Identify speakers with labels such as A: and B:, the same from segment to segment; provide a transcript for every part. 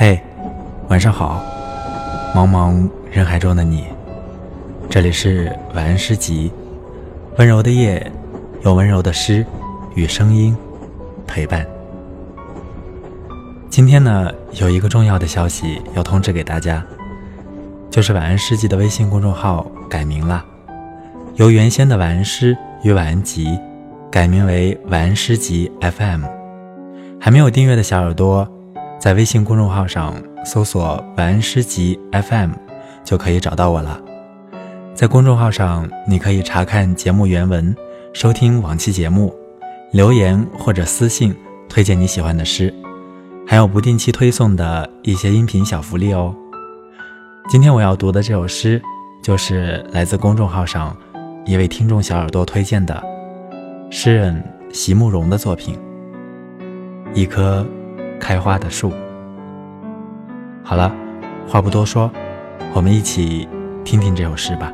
A: 嘿，晚上好，茫茫人海中的你，这里是晚安诗集，温柔的夜，有温柔的诗与声音陪伴。今天呢，有一个重要的消息要通知给大家，就是晚安诗集的微信公众号改名了，由原先的晚安诗与晚安集改名为晚安诗集 FM。还没有订阅的小耳朵。在微信公众号上搜索“晚安诗集 FM”，就可以找到我了。在公众号上，你可以查看节目原文，收听往期节目，留言或者私信推荐你喜欢的诗，还有不定期推送的一些音频小福利哦。今天我要读的这首诗，就是来自公众号上一位听众小耳朵推荐的诗人席慕容的作品《一颗》。开花的树。好了，话不多说，我们一起听听这首诗吧。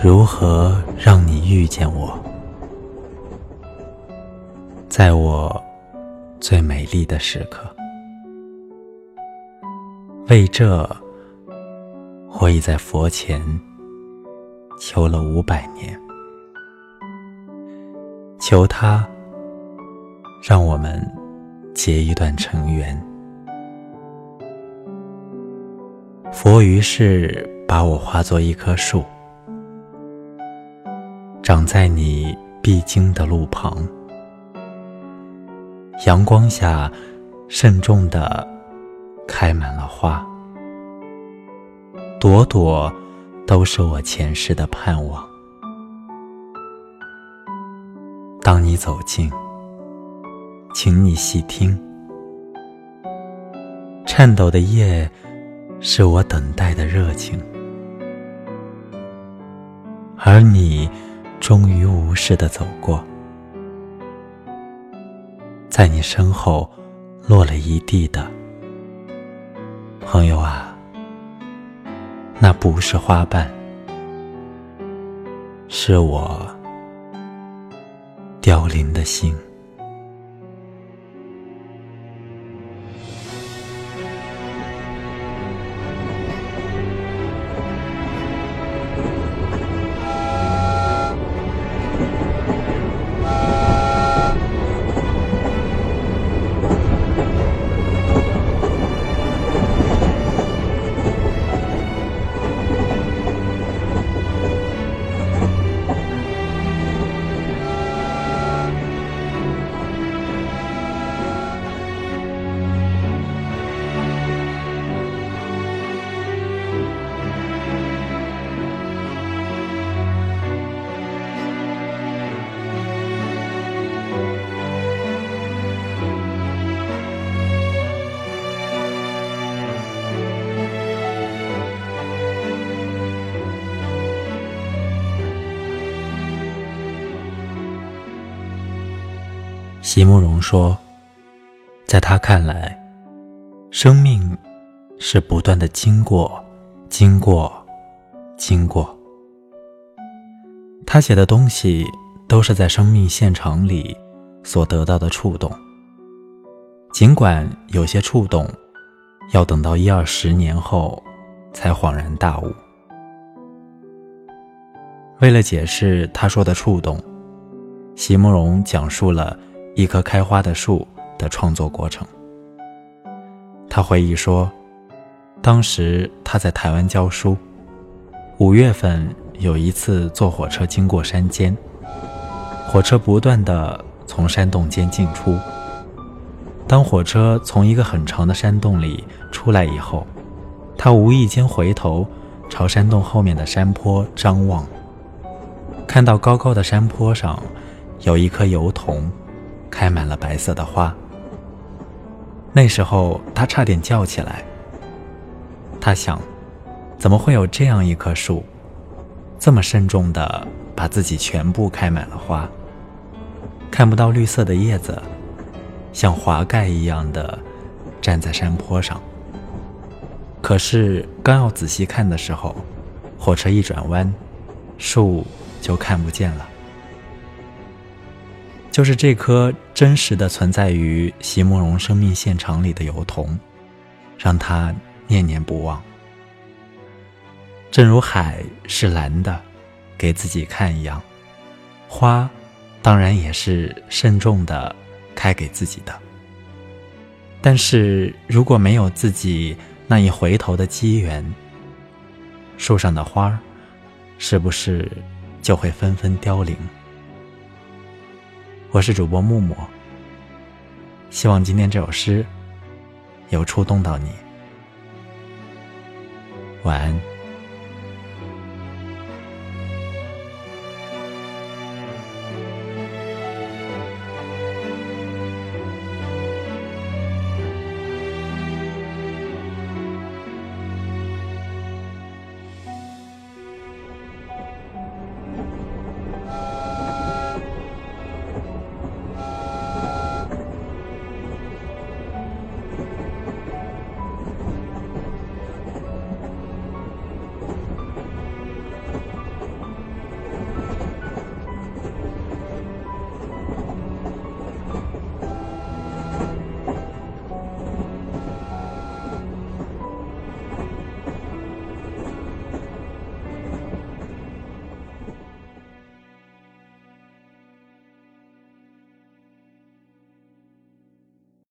A: 如何让你遇见我？在我。最美丽的时刻，为这，我已在佛前求了五百年，求他让我们结一段尘缘。佛于是把我化作一棵树，长在你必经的路旁。阳光下，慎重地开满了花，朵朵都是我前世的盼望。当你走近，请你细听，颤抖的叶是我等待的热情，而你终于无视地走过。在你身后落了一地的，朋友啊，那不是花瓣，是我凋零的心。席慕容说：“在他看来，生命是不断的经过，经过，经过。他写的东西都是在生命现场里所得到的触动。尽管有些触动要等到一二十年后才恍然大悟。为了解释他说的触动，席慕容讲述了。”一棵开花的树的创作过程。他回忆说，当时他在台湾教书，五月份有一次坐火车经过山间，火车不断的从山洞间进出。当火车从一个很长的山洞里出来以后，他无意间回头朝山洞后面的山坡张望，看到高高的山坡上有一颗油桐。开满了白色的花。那时候他差点叫起来。他想，怎么会有这样一棵树，这么慎重地把自己全部开满了花，看不到绿色的叶子，像华盖一样的站在山坡上。可是刚要仔细看的时候，火车一转弯，树就看不见了。就是这颗真实的存在于席慕容生命现场里的油桐，让他念念不忘。正如海是蓝的，给自己看一样，花当然也是慎重的开给自己的。但是如果没有自己那一回头的机缘，树上的花是不是就会纷纷凋零？我是主播木木，希望今天这首诗有触动到你。晚安。